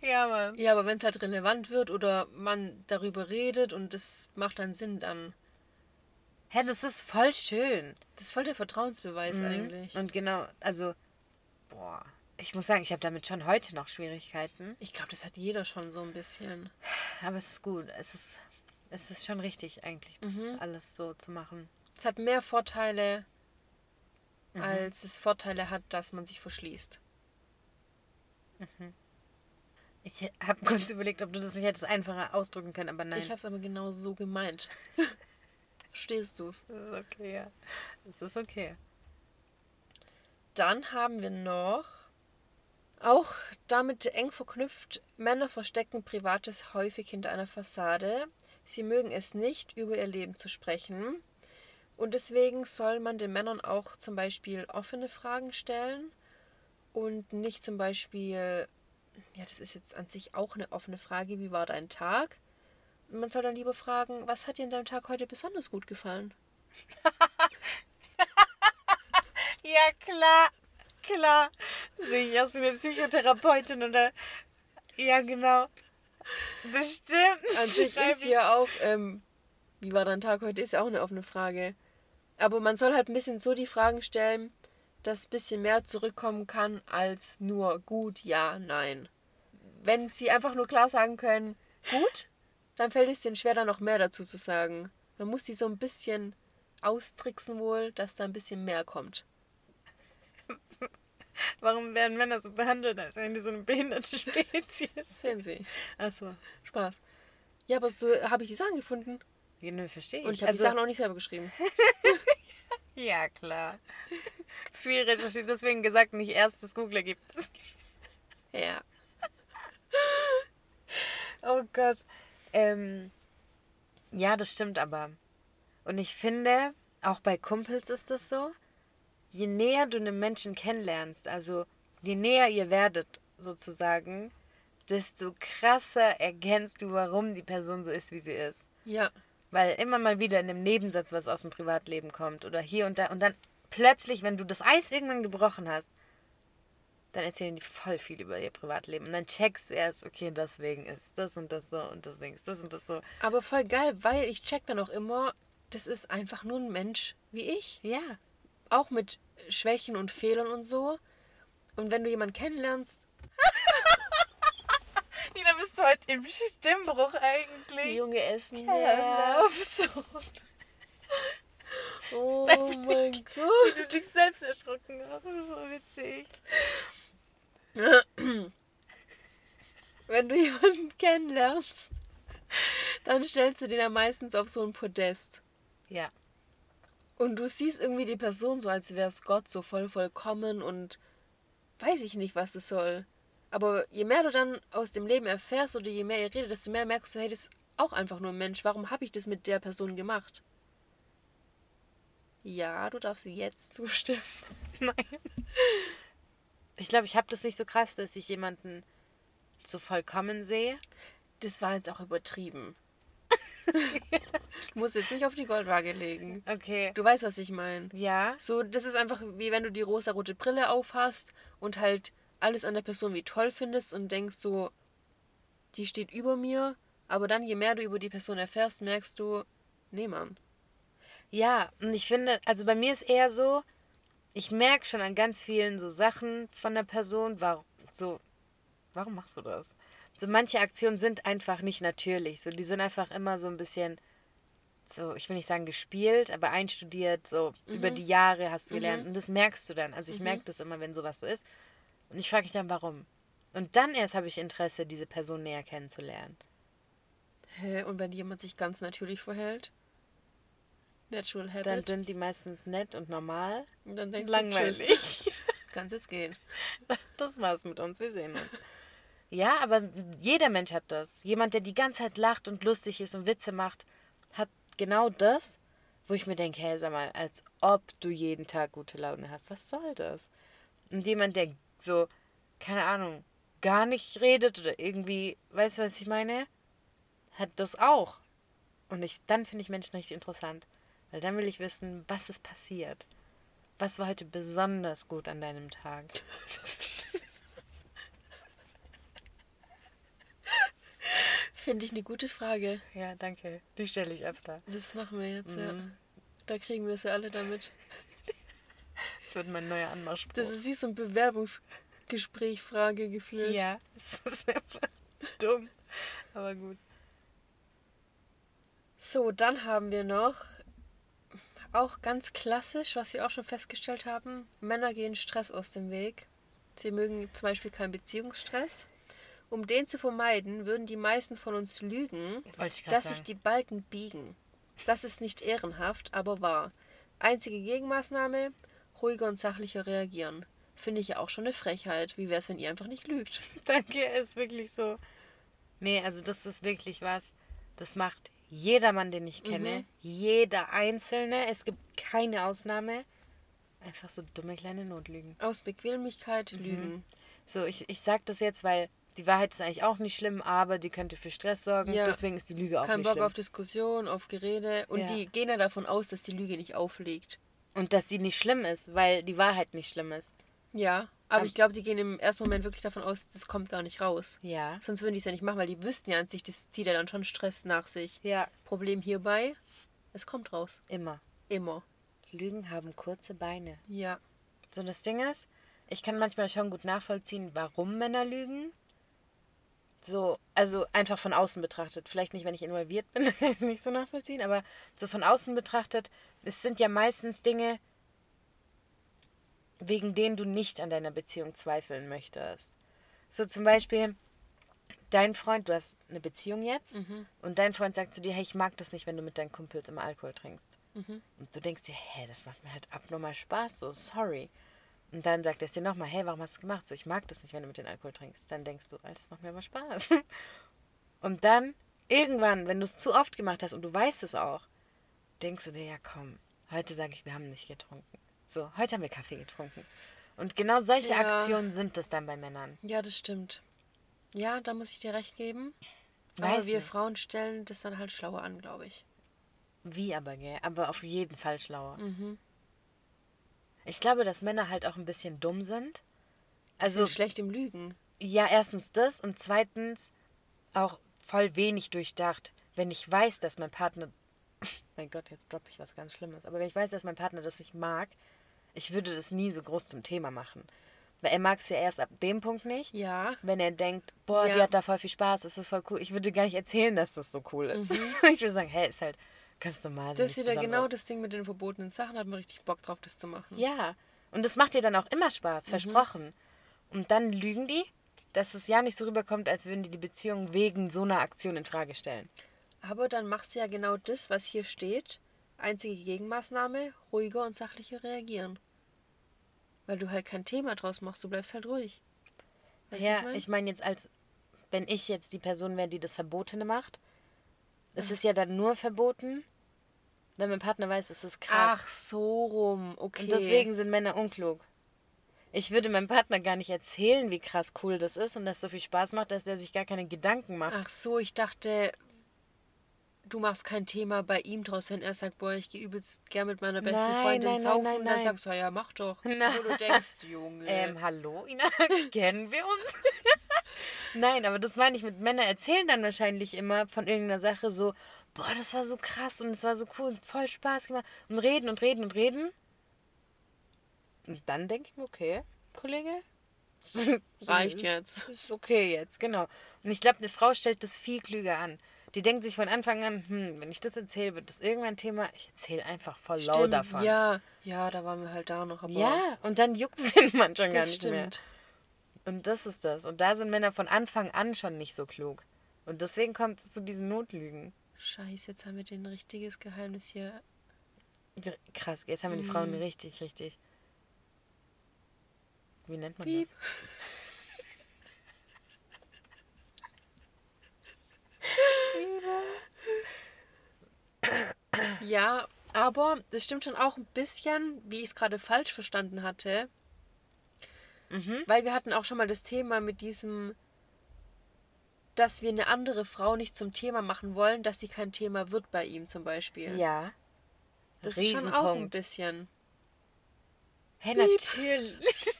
Ja, Mann. Ja, aber wenn es halt relevant wird oder man darüber redet und das macht dann Sinn, dann. Hä, das ist voll schön. Das ist voll der Vertrauensbeweis Mhm. eigentlich. Und genau, also, boah, ich muss sagen, ich habe damit schon heute noch Schwierigkeiten. Ich glaube, das hat jeder schon so ein bisschen. Aber es ist gut. Es ist, es ist schon richtig eigentlich, das Mhm. alles so zu machen. Es hat mehr Vorteile, Mhm. als es Vorteile hat, dass man sich verschließt. Ich habe kurz überlegt, ob du das nicht hättest einfacher ausdrücken können, aber nein. Ich habe es aber genau so gemeint. Verstehst du's? das ist okay, ja. Das ist okay. Dann haben wir noch, auch damit eng verknüpft, Männer verstecken Privates häufig hinter einer Fassade. Sie mögen es nicht, über ihr Leben zu sprechen. Und deswegen soll man den Männern auch zum Beispiel offene Fragen stellen und nicht zum Beispiel, ja, das ist jetzt an sich auch eine offene Frage, wie war dein Tag? Man soll dann lieber fragen, was hat dir in deinem Tag heute besonders gut gefallen? Ja, klar. Klar. Sehe ich aus wie eine Psychotherapeutin oder. Ja, genau. Bestimmt. An sich ist ja auch, ähm, wie war dein Tag heute, ist ja auch eine offene Frage. Aber man soll halt ein bisschen so die Fragen stellen, dass ein bisschen mehr zurückkommen kann als nur gut, ja, nein. Wenn sie einfach nur klar sagen können, gut, dann fällt es denen schwer, da noch mehr dazu zu sagen. Man muss die so ein bisschen austricksen wohl, dass da ein bisschen mehr kommt. Warum werden Männer so behandelt, als wären die so eine behinderte Spezies? Sehen Sie. Achso. Spaß. Ja, aber so habe ich die Sachen gefunden. Ja, nö, verstehe ich. Und ich habe also, die Sachen auch nicht selber geschrieben. ja, klar. Viel recherchiert, deswegen gesagt, nicht erst das Googler gibt. Ja. Oh Gott. Ähm, ja, das stimmt aber. Und ich finde, auch bei Kumpels ist das so, je näher du einen Menschen kennenlernst, also je näher ihr werdet sozusagen, desto krasser erkennst du, warum die Person so ist, wie sie ist. Ja. Weil immer mal wieder in einem Nebensatz was aus dem Privatleben kommt oder hier und da und dann plötzlich, wenn du das Eis irgendwann gebrochen hast, dann erzählen die voll viel über ihr Privatleben und dann checkst du erst, okay, deswegen ist das und das so und deswegen ist das und das so. Aber voll geil, weil ich check dann auch immer, das ist einfach nur ein Mensch wie ich. Ja, Auch mit Schwächen und Fehlern und so. Und wenn du jemanden kennenlernst, heute im Stimmbruch eigentlich? Junge essen nervt. nervt. Oh mein Wie Gott. du dich selbst erschrocken hast, das ist so witzig. Wenn du jemanden kennenlernst, dann stellst du den ja meistens auf so ein Podest. Ja, Und du siehst irgendwie die Person so, als wäre es Gott, so voll vollkommen und weiß ich nicht, was das soll. Aber je mehr du dann aus dem Leben erfährst oder je mehr ihr redet, desto mehr merkst du, hey, das ist auch einfach nur ein Mensch. Warum habe ich das mit der Person gemacht? Ja, du darfst jetzt zustimmen. nein. Ich glaube, ich habe das nicht so krass, dass ich jemanden so vollkommen sehe. Das war jetzt auch übertrieben. ich muss jetzt nicht auf die Goldwaage legen. Okay. Du weißt, was ich meine. Ja, So, das ist einfach wie wenn du die rosa-rote Brille aufhast und halt alles an der Person wie toll findest und denkst so, die steht über mir. Aber dann, je mehr du über die Person erfährst, merkst du, nee, Mann. Ja, und ich finde, also bei mir ist eher so, ich merke schon an ganz vielen so Sachen von der Person, warum so, warum machst du das? So manche Aktionen sind einfach nicht natürlich. So, die sind einfach immer so ein bisschen, so, ich will nicht sagen gespielt, aber einstudiert, so über die Jahre hast du gelernt. Und das merkst du dann. Also ich merke das immer, wenn sowas so ist. Und ich frage mich dann, warum. Und dann erst habe ich Interesse, diese Person näher kennenzulernen. Hä? Und wenn jemand sich ganz natürlich verhält? Natural Habit. Dann sind die meistens nett und normal. und dann denkst Langweilig. tschüss. Kann's jetzt gehen. Das war's mit uns, wir sehen uns. Ja, aber jeder Mensch hat das. Jemand, der die ganze Zeit lacht und lustig ist und Witze macht, hat genau das, wo ich mir denke, hey, sag mal, als ob du jeden Tag gute Laune hast. Was soll das? Und jemand, der so, keine Ahnung, gar nicht redet oder irgendwie, weißt du, was ich meine? Hat das auch. Und ich, dann finde ich Menschen richtig interessant. Weil dann will ich wissen, was ist passiert. Was war heute besonders gut an deinem Tag? Finde ich eine gute Frage. Ja, danke. Die stelle ich öfter. Das machen wir jetzt, Mhm. ja. Da kriegen wir es ja alle damit. Das wird mein neuer Anmachspruch. Das ist wie so ein Bewerbungsgespräch-Frage gefühlt. ja, es ist einfach dumm. Aber gut. So, dann haben wir noch auch ganz klassisch, was wir auch schon festgestellt haben. Männer gehen Stress aus dem Weg. Sie mögen zum Beispiel keinen Beziehungsstress. Um den zu vermeiden, würden die meisten von uns lügen, ich dass sagen. sich die Balken biegen. Das ist nicht ehrenhaft, aber wahr. Einzige Gegenmaßnahme, ruhiger und sachlicher reagieren. Finde ich ja auch schon eine Frechheit. Wie wäre es, wenn ihr einfach nicht lügt? Danke, ist wirklich so. Nee, also das ist wirklich was, das macht jeder Mann, den ich kenne. Mhm. Jeder Einzelne. Es gibt keine Ausnahme. Einfach so dumme kleine Notlügen. Aus Bequemlichkeit Mhm. lügen. So, ich, ich sag das jetzt, weil die Wahrheit ist eigentlich auch nicht schlimm, aber die könnte für Stress sorgen. Ja. Deswegen ist die Lüge auch Kein nicht Bock schlimm. auf Diskussion, auf Gerede. Und Ja. die gehen ja davon aus, dass die Lüge nicht aufliegt. Und dass sie nicht schlimm ist, weil die Wahrheit nicht schlimm ist. Ja, aber Am- ich glaube, die gehen im ersten Moment wirklich davon aus, das kommt gar nicht raus. Ja. Sonst würden die es ja nicht machen, weil die wüssten ja an sich, das zieht ja dann schon Stress nach sich. Ja, Problem hierbei, es kommt raus. immer. Immer. Lügen haben kurze Beine. Ja. So, das Ding ist, ich kann manchmal schon gut nachvollziehen, warum Männer lügen. So, also einfach von außen betrachtet. Vielleicht nicht, wenn ich involviert bin, kann ich es nicht so nachvollziehen, aber so von außen betrachtet, es sind ja meistens Dinge, wegen denen du nicht an deiner Beziehung zweifeln möchtest. So zum Beispiel, dein Freund, du hast eine Beziehung jetzt und dein Freund sagt zu dir, hey, ich mag das nicht, wenn du mit deinen Kumpels immer Alkohol trinkst. Und du denkst dir, hä, das macht mir halt abnormal Spaß, so sorry. Und dann sagt er es dir nochmal, hey, warum hast du es gemacht? So, ich mag das nicht, wenn du mit den Alkohol trinkst. Dann denkst du, Alter, das macht mir aber Spaß. Und dann, irgendwann, wenn du es zu oft gemacht hast und du weißt es auch, denkst du dir, ja komm, heute sage ich, wir haben nicht getrunken. So, heute haben wir Kaffee getrunken. Und genau solche Ja. Aktionen sind es dann bei Männern. Ja, das stimmt. Ja, da muss ich dir recht geben. Weiß aber wir nicht. Frauen stellen das dann halt schlauer an, glaube ich. Wie aber, gell? Aber auf jeden Fall schlauer. Mhm. Ich glaube, dass Männer halt auch ein bisschen dumm sind. Also schlecht im Lügen. ja, erstens das und zweitens auch voll wenig durchdacht. Wenn ich weiß, dass mein Partner. Mein Gott, jetzt droppe ich was ganz Schlimmes. Aber wenn ich weiß, dass mein Partner das nicht mag, ich würde das nie so groß zum Thema machen. Weil er mag es ja erst ab dem Punkt nicht. Ja. Wenn er denkt, boah, die Ja. hat da voll viel Spaß, das ist voll cool. Ich würde gar nicht erzählen, dass das so cool ist. Ich würde sagen, hey, ist halt ganz normal. so Das ist wieder genau das Ding mit den verbotenen Sachen. Hat man richtig Bock drauf, das zu machen. Ja, und das macht dir dann auch immer Spaß, Mhm. versprochen. Und dann lügen die, dass es ja nicht so rüberkommt, als würden die die Beziehung wegen so einer Aktion in Frage stellen. Aber dann machst du ja genau das, was hier steht. Einzige Gegenmaßnahme, ruhiger und sachlicher reagieren. Weil du halt kein Thema draus machst, du bleibst halt ruhig. Weißt du, ja, was mein? ich meine jetzt als, wenn ich jetzt die Person wäre, die das Verbotene macht, es ist ja dann nur verboten, wenn mein Partner weiß, es ist krass. Ach, so rum, okay. Und deswegen sind Männer unklug. Ich würde meinem Partner gar nicht erzählen, wie krass cool das ist und dass es so viel Spaß macht, dass der sich gar keine Gedanken macht. Ach so, ich dachte, du machst kein Thema bei ihm draus, wenn er sagt, boah, ich gehe übelst gern mit meiner besten Nein, Freundin nein, saufen. nein, und dann sagst du, ja, mach doch. Nein. Wo du denkst, Junge. Ähm, hallo, Ina, kennen wir uns? Nein, aber das meine ich mit Männer erzählen dann wahrscheinlich immer von irgendeiner Sache so, boah, das war so krass und es war so cool und voll Spaß gemacht und reden und reden und reden. Und dann denke ich mir, okay, Kollege, Reicht jetzt. ist okay jetzt, genau. Und ich glaube, eine Frau stellt das viel klüger an. Die denkt sich von Anfang an, hm, wenn ich das erzähle, wird das irgendwann Thema. Ich erzähle einfach voll Stimmt, davon. ja. Ja, da waren wir halt da noch. Aber Ja, und dann juckt es den Mann schon gar nicht mehr. stimmt. Und das ist das. Und da sind Männer von Anfang an schon nicht so klug. Und deswegen kommt es zu diesen Notlügen. Scheiße, jetzt haben wir den richtiges Geheimnis hier. Krass, jetzt haben wir die Mhm. Frauen richtig, richtig. Wie nennt man Piep. Ja, aber das stimmt schon auch ein bisschen, wie ich es gerade falsch verstanden hatte. Mhm. Weil wir hatten auch schon mal das Thema mit diesem, dass wir eine andere Frau nicht zum Thema machen wollen, dass sie kein Thema wird bei ihm zum Beispiel. Ja. das ist schon auch ein bisschen. Hä, natürlich.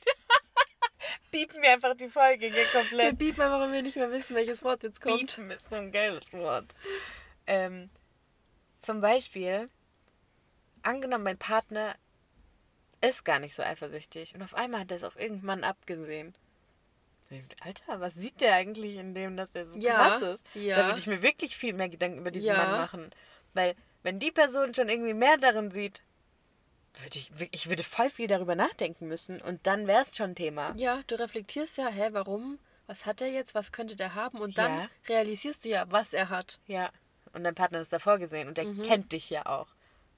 Biepen wir einfach die Folge hier Wir komplett. biepen einfach, wenn wir nicht mehr wissen, welches Wort jetzt kommt. Biepen ist so ein geiles Wort. Ähm, zum Beispiel, angenommen, mein Partner ist gar nicht so eifersüchtig und auf einmal hat er es auf irgendeinen Mann abgesehen. Alter, was sieht der eigentlich in dem, dass der so Ja, krass ist? ja. Da würde ich mir wirklich viel mehr Gedanken über diesen Ja. Mann machen. Weil, wenn die Person schon irgendwie mehr darin sieht, würde ich, ich würde voll viel darüber nachdenken müssen und dann wäre es schon Thema. Ja, du reflektierst ja, hä, warum? Was hat er jetzt? Was könnte der haben? Und dann Ja. realisierst du ja, was er hat. Ja. Und dein Partner ist davor gesehen und der Mhm. kennt dich ja auch.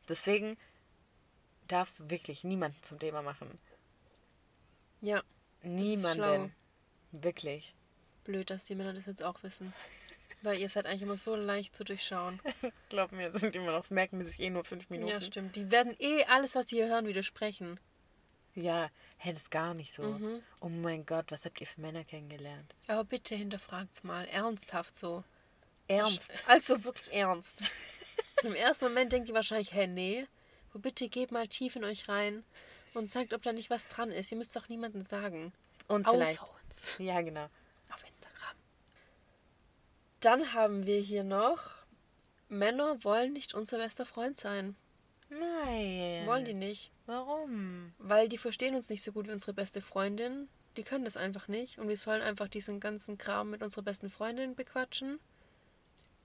Deswegen darfst du wirklich niemanden zum Thema machen. Ja, Niemanden. Wirklich. blöd, dass die Männer das jetzt auch wissen. Weil ihr seid eigentlich immer so leicht zu durchschauen. Glaub mir, das sind immer noch, das merken die sich eh nur fünf Minuten. Ja, stimmt. Die werden eh alles, was die hier hören, widersprechen. Ja, das ist gar nicht so. Mhm. Oh mein Gott, was habt ihr für Männer kennengelernt? Aber bitte hinterfragt's mal. Ernsthaft so. Ernst? Also wirklich ernst. Im ersten Moment denkt ihr wahrscheinlich, hä, nee. Aber bitte geht mal tief in euch rein und sagt, ob da nicht was dran ist. Ihr müsst doch niemandem sagen. Uns vielleicht. Uns. Ja, genau. Auf Instagram. Dann haben wir hier noch, Männer wollen nicht unser bester Freund sein. Nein. Wollen die nicht. Warum? Weil die verstehen uns nicht so gut wie unsere beste Freundin. Die können das einfach nicht. Und wir sollen einfach diesen ganzen Kram mit unserer besten Freundin bequatschen.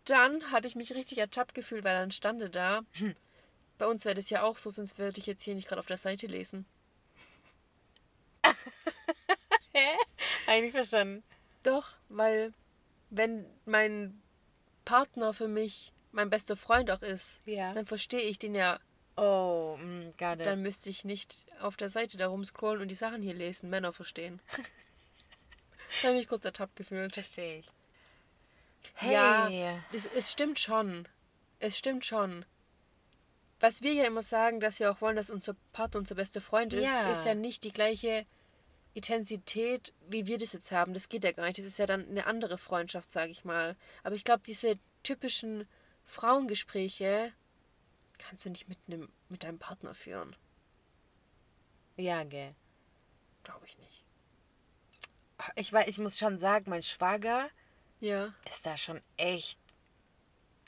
Dann habe ich mich richtig ertappt gefühlt, weil dann stande da. Bei uns wäre das ja auch so, sonst würde ich jetzt hier nicht gerade auf der Seite lesen. Eigentlich verstanden. Doch, weil wenn mein Partner für mich mein bester Freund auch ist, Ja. dann verstehe ich den ja. Oh, mm, got it. Dann müsste ich nicht auf der Seite da rumscrollen und die Sachen hier lesen, Männer verstehen. da habe ich mich kurz ertappt gefühlt. Verstehe ich. Hey. Ja, das, es stimmt schon. Es stimmt schon. Was wir ja immer sagen, dass wir auch wollen, dass unser Partner unser bester Freund ist, Ja. ist ja nicht die gleiche Intensität, wie wir das jetzt haben. Das geht ja gar nicht. Das ist ja dann eine andere Freundschaft, sage ich mal. Aber ich glaube, diese typischen Frauengespräche kannst du nicht mit, einem, mit deinem Partner führen. Ja, gell. Glaube ich nicht. Ich, weiß, ich muss schon sagen, mein Schwager Ja. ist da schon echt,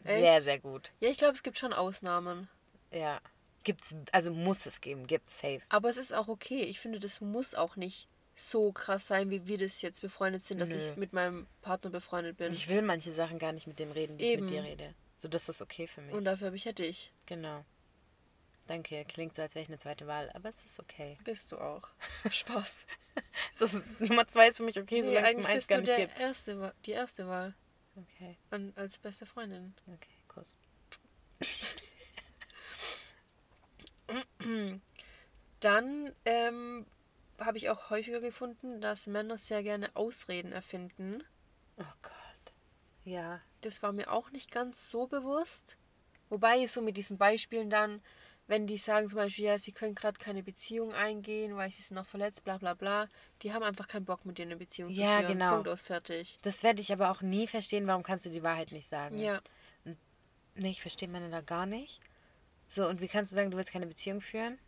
Echt? sehr, sehr gut. Ja, ich glaube, es gibt schon Ausnahmen. Ja. Gibt's, also muss es geben, gibt's safe. Aber es ist auch okay. Ich finde, das muss auch nicht so krass sein, wie wir das jetzt befreundet sind, dass Nö. ich mit meinem Partner befreundet bin. Ich will manche Sachen gar nicht mit dem reden, die Eben. ich mit dir rede. So, das ist okay für mich. Und dafür habe ich ja dich. genau. Danke, klingt so, als wäre ich eine zweite Wahl, aber es ist okay. Bist du auch. Spaß. Das ist Nummer zwei ist für mich okay, Nee, solange es um eins gar du nicht der gibt. erste, die erste Wahl Okay, an, als beste Freundin. okay, Kuss. Dann ähm, habe ich auch häufiger gefunden, dass Männer sehr gerne Ausreden erfinden. Oh Gott. Ja. Das war mir auch nicht ganz so bewusst. Wobei so mit diesen Beispielen dann, wenn die sagen zum Beispiel, ja, sie können gerade keine Beziehung eingehen, weil sie sind noch verletzt, bla bla bla, die haben einfach keinen Bock mit dir eine Beziehung Ja, zu führen. genau. Punkt aus, fertig. Das werde ich aber auch nie verstehen, warum kannst du die Wahrheit nicht sagen? Ja, Nee, ich verstehe Männer da gar nicht. So, und wie kannst du sagen, du willst keine Beziehung führen,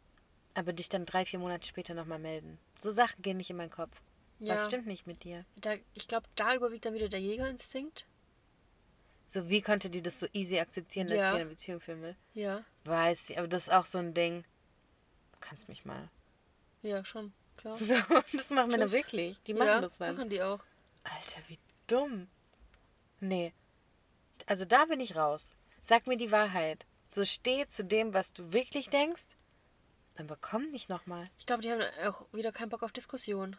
aber dich dann drei, vier Monate später nochmal melden? So Sachen gehen nicht in meinen Kopf. ja. Was stimmt nicht mit dir? Da, ich glaube, da überwiegt dann wieder der Jägerinstinkt. So, wie konnte die das so easy akzeptieren, dass Ja. ich eine Beziehung führen will? Ja, Weiß ich, aber das ist auch so ein Ding. Du kannst mich mal. ja, schon, klar. So, das machen Männer Tschüss. wirklich. Die machen ja, das dann. machen die auch. Alter, wie dumm. Nee. Also da bin ich raus. Sag mir die Wahrheit. So steh zu dem, was du wirklich denkst. Aber komm nicht nochmal. Ich glaube, die haben auch wieder keinen Bock auf Diskussion.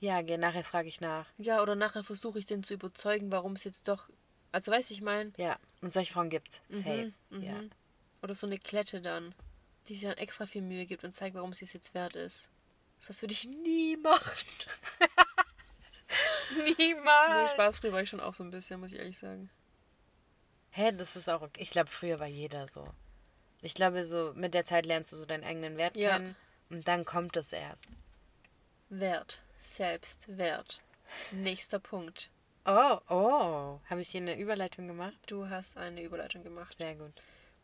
Ja, geh, nachher frage ich nach. Ja, oder nachher versuche ich den zu überzeugen, warum es jetzt doch. Also, weiß ich mein. Ja, und solche Frauen gibt's. Safe. Mhm, Ja. mhm. Oder so eine Klette dann, die sich dann extra viel Mühe gibt und zeigt, warum es es jetzt wert ist. Das würde ich nie machen. Nee, Niemals. Spaß, früher war ich schon auch so ein bisschen, muss ich ehrlich sagen. Hä, das ist auch okay. Ich glaube, früher war jeder so. Ich glaube, so mit der Zeit lernst du so deinen eigenen Wert Ja. kennen. Und dann kommt es erst. Wert. Selbstwert. Nächster Punkt. Oh, oh. Habe ich hier eine Überleitung gemacht? Du hast eine Überleitung gemacht. Sehr gut.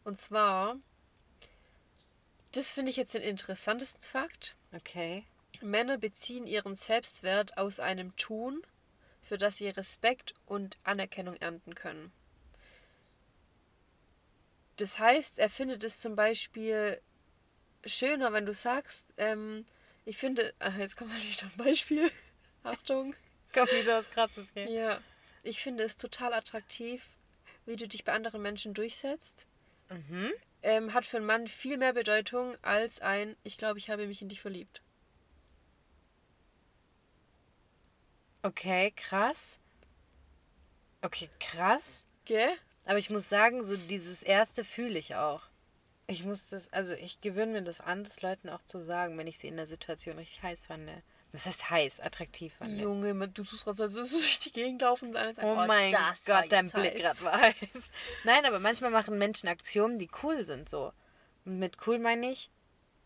Und zwar, das finde ich jetzt den interessantesten Fakt. Okay. Männer beziehen ihren Selbstwert aus einem Tun, für das sie Respekt und Anerkennung ernten können. Das heißt, er findet es zum Beispiel schöner, wenn du sagst, ähm, ich finde, ach, jetzt kommt natürlich noch ein Beispiel. Achtung. Kommt wieder was Krasses, gell? Ja, ich finde es total attraktiv, wie du dich bei anderen Menschen durchsetzt. Mhm. Ähm, hat für einen Mann viel mehr Bedeutung als ein, ich glaube, ich habe mich in dich verliebt. Okay, krass. Okay, krass. Gell? Aber ich muss sagen, so dieses erste fühle ich auch. Ich muss das, also ich gewöhne mir das an, das Leuten auch zu sagen, wenn ich sie in der Situation richtig heiß fand. Das heißt heiß, attraktiv fand. Junge, du tust gerade so, als würdest du durch die Gegend laufen und alles Oh mein Gott, dein Blick gerade war heiß. Nein, aber manchmal machen Menschen Aktionen, die cool sind so. Und mit cool meine ich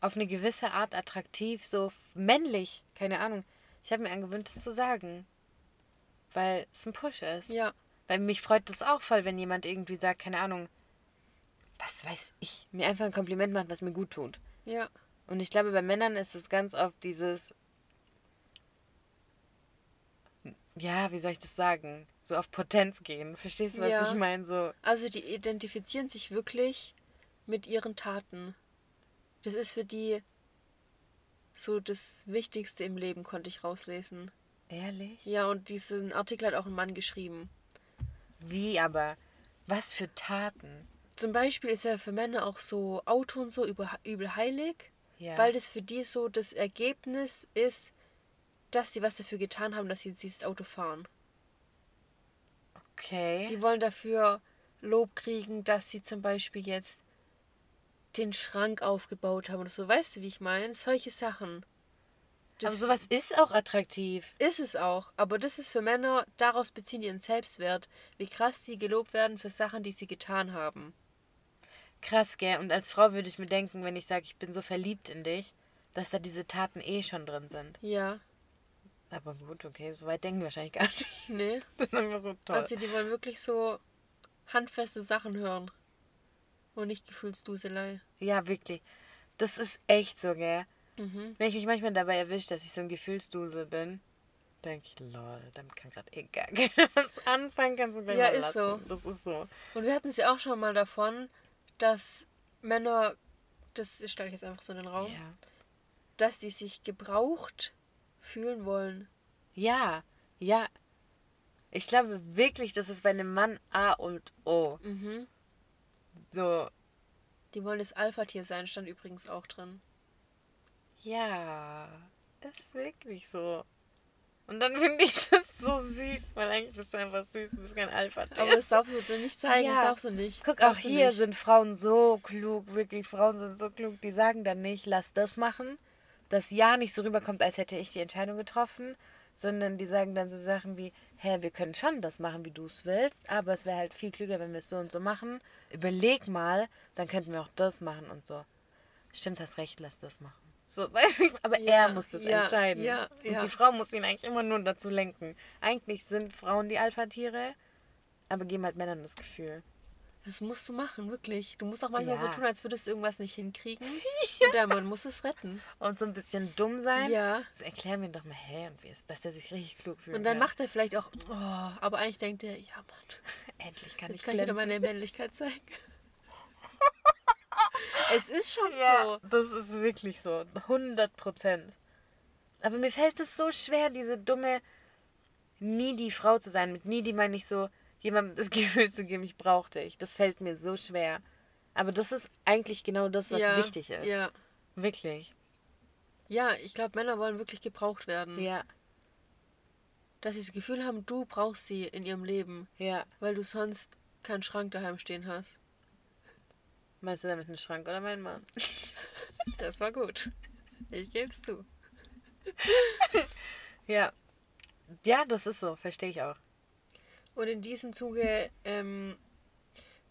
auf eine gewisse Art attraktiv, so männlich, keine Ahnung. Ich habe mir angewöhnt, das zu sagen. Weil es ein Push ist. Ja, Weil mich freut das auch voll, wenn jemand irgendwie sagt, keine Ahnung, was weiß ich, mir einfach ein Kompliment macht, was mir gut tut. ja. Und ich glaube, bei Männern ist es ganz oft dieses, ja, wie soll ich das sagen? So auf Potenz gehen. Verstehst du, was Ja. ich meine? So, Also die identifizieren sich wirklich mit ihren Taten. Das ist für die so das Wichtigste im Leben, konnte ich rauslesen. ehrlich? Ja, und diesen Artikel hat auch ein Mann geschrieben. Wie aber? Was für Taten? Zum Beispiel ist er für Männer auch so Auto und so übel heilig, Ja. weil das für die so das Ergebnis ist, dass sie was dafür getan haben, dass sie jetzt dieses Auto fahren. okay. Die wollen dafür Lob kriegen, dass sie zum Beispiel jetzt den Schrank aufgebaut haben oder so. Weißt du, wie ich meine? Solche Sachen. Aber sowas ist auch attraktiv. ist es auch. Aber das ist für Männer, daraus beziehen ihren Selbstwert, wie krass sie gelobt werden für Sachen, die sie getan haben. Krass, gell? Und als Frau würde ich mir denken, wenn ich sage, ich bin so verliebt in dich, dass da diese Taten eh schon drin sind. Ja, Aber gut, okay, so weit denken wir wahrscheinlich gar nicht. nee. Das ist einfach so toll. Also die wollen wirklich so handfeste Sachen hören. Und nicht Gefühlsduselei. Ja, wirklich. Das ist echt so, gell? Mhm. Wenn ich mich manchmal dabei erwische, dass ich so ein Gefühlsdusel bin, denke ich, lol, damit kann gerade eh gar keiner was anfangen, kannst du gleich Ja, mal ist lassen. so. Das ist so. Und wir hatten es ja auch schon mal davon, dass Männer, das stelle ich jetzt einfach so in den Raum, Ja. dass die sich gebraucht fühlen wollen. Ja, ja. Ich glaube wirklich, das ist bei einem Mann A und O. Mhm. So, Die wollen das Alpha-Tier sein, stand übrigens auch drin. Ja, ist wirklich so. Und dann finde ich das so süß, weil eigentlich bist du einfach süß, du bist kein alpha Aber das darfst du dir nicht zeigen, Ja. das darfst du nicht. Guck, auch hier nicht. sind Frauen so klug, wirklich, Frauen sind so klug, die sagen dann nicht, lass das machen, dass ja nicht so rüberkommt, als hätte ich die Entscheidung getroffen, sondern die sagen dann so Sachen wie, hä, wir können schon das machen, wie du es willst, aber es wäre halt viel klüger, wenn wir es so und so machen. Überleg mal, dann könnten wir auch das machen und so. Stimmt, hast recht, lass das machen. So, weiß ich, aber Ja, er muss das ja, entscheiden. ja, und die Frau muss ihn eigentlich immer nur dazu lenken. Eigentlich sind Frauen die Alpha-Tiere, aber geben halt Männern das Gefühl. Das musst du machen, wirklich. Du musst auch manchmal so tun, als würdest du irgendwas nicht hinkriegen. Und der Mann muss es retten. und so ein bisschen dumm sein. Ja. So erklär mir doch mal, hä, und wie ist, dass der sich richtig klug fühlt. Und dann ja. macht er vielleicht auch, oh, aber eigentlich denkt er, ja Mann, endlich kann jetzt ich kann ich wieder glänzen. meine Männlichkeit zeigen. Es ist schon ja, so. das ist wirklich so, 100 Prozent. Aber mir fällt es so schwer, diese dumme nie die Frau zu sein. Mit nie die meine ich so, jemandem das Gefühl zu geben, ich brauche dich. Das fällt mir so schwer. Aber das ist eigentlich genau das, was ja, wichtig ist. Ja, Wirklich. ja ich glaube, Männer wollen wirklich gebraucht werden. Ja, Dass sie das Gefühl haben, du brauchst sie in ihrem Leben, ja. weil du sonst keinen Schrank daheim stehen hast. Meinst du damit einen Schrank oder mein Mann? Das war gut. Ich gebe es zu. Ja. Ja, das ist so, verstehe ich auch. Und in diesem Zuge ähm,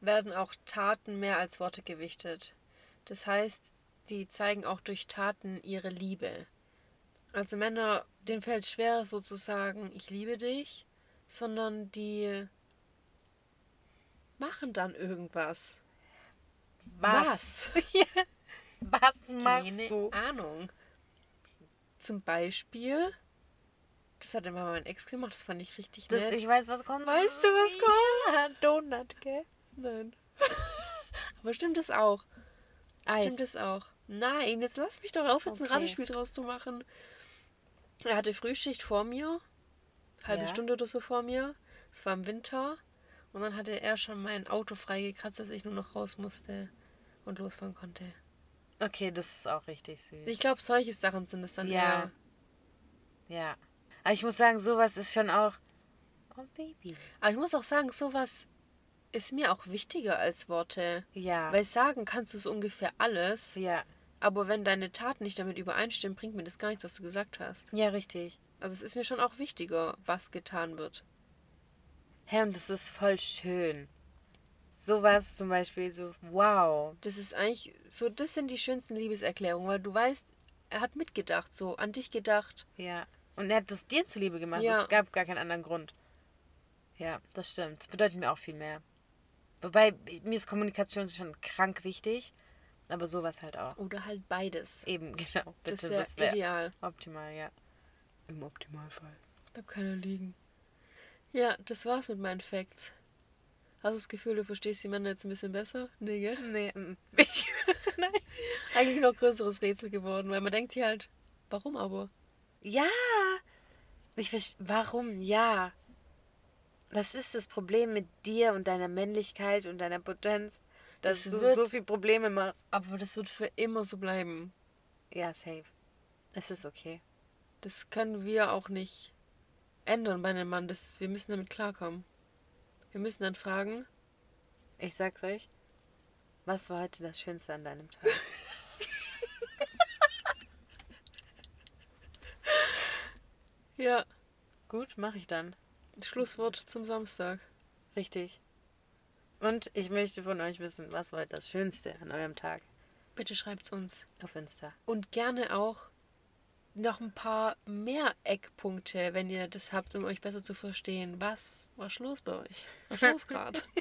werden auch Taten mehr als Worte gewichtet. Das heißt, die zeigen auch durch Taten ihre Liebe. Also Männer, denen fällt schwer sozusagen, ich liebe dich, sondern die machen dann irgendwas. Was? Was machst Keine du? Ahnung. Zum Beispiel, das hat immer mein Ex gemacht, das fand ich richtig Das, nett. ich weiß, was kommt. Weißt du, was kommt? Donut, gell? Nein. Aber stimmt das auch? Eis. Stimmt das auch? Nein, jetzt lass mich doch auf, jetzt ein Okay. Ratespiel draus zu machen. Er hatte Frühschicht vor mir, halbe Ja. Stunde oder so vor mir. Es war im Winter. Und dann hatte er schon mein Auto freigekratzt, dass ich nur noch raus musste und losfahren konnte. Okay, das ist auch richtig süß. Ich glaube, solche Sachen sind es dann Ja. eher. ja. Aber ich muss sagen, sowas ist schon auch. Oh, Baby. Aber ich muss auch sagen, sowas ist mir auch wichtiger als Worte. Ja. Weil sagen kannst du es ungefähr alles. ja. Aber wenn deine Taten nicht damit übereinstimmen, bringt mir das gar nichts, was du gesagt hast. Ja, richtig. Also es ist mir schon auch wichtiger, was getan wird. Hä, und das ist voll schön. Sowas zum Beispiel so, wow. Das ist eigentlich so, das sind die schönsten Liebeserklärungen, weil du weißt, er hat mitgedacht, so an dich gedacht. Ja. Und er hat das dir zuliebe gemacht. Ja. Es gab gar keinen anderen Grund. Ja, das stimmt. Das bedeutet mir auch viel mehr. Wobei, mir ist Kommunikation schon krank wichtig. Aber sowas halt auch. Oder halt beides. Eben, genau. Das Bitte, wäre das wäre ideal. optimal, ja. Im Optimalfall. Bleibt keiner liegen. Ja, das war's mit meinen Facts. Hast du das Gefühl, du verstehst die Männer jetzt ein bisschen besser? Nee, gell? Nee, mm. ich, nein. Eigentlich noch größeres Rätsel geworden, weil man denkt sich halt, warum aber? Ja. Ich verstehe. Warum? Ja. Was ist das Problem mit dir und deiner Männlichkeit und deiner Potenz, dass Es du wird- so viel Probleme machst? Aber das wird für immer so bleiben. Ja, safe. Es ist okay. Das können wir auch nicht ändern bei einem Mann. Das, wir müssen damit klarkommen. Wir müssen dann fragen, Ich sag's euch. Was war heute das Schönste an deinem Tag? ja, Gut, mache ich dann. Schlusswort zum Samstag. Richtig. Und ich möchte von euch wissen, was war heute das Schönste an eurem Tag Bitte schreibt's uns. auf Insta. Und gerne auch noch ein paar mehr Eckpunkte, wenn ihr das habt, um euch besser zu verstehen. Was war los bei euch? Was ist los gerade?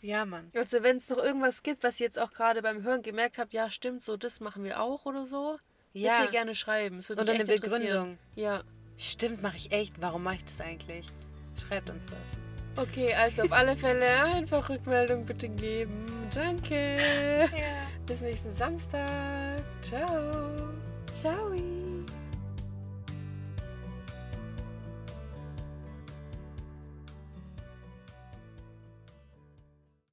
Ja, Mann. Also wenn es noch irgendwas gibt, was ihr jetzt auch gerade beim Hören gemerkt habt, ja stimmt, so das machen wir auch oder so, Ja. bitte gerne schreiben. Würde Oder eine. Begründung. Ja. Stimmt, mache ich echt. Warum mache ich das eigentlich? Schreibt uns das. Okay, also auf alle Fälle einfach Rückmeldung bitte geben. Danke. Ja. Bis nächsten Samstag. Ciao. Ciao.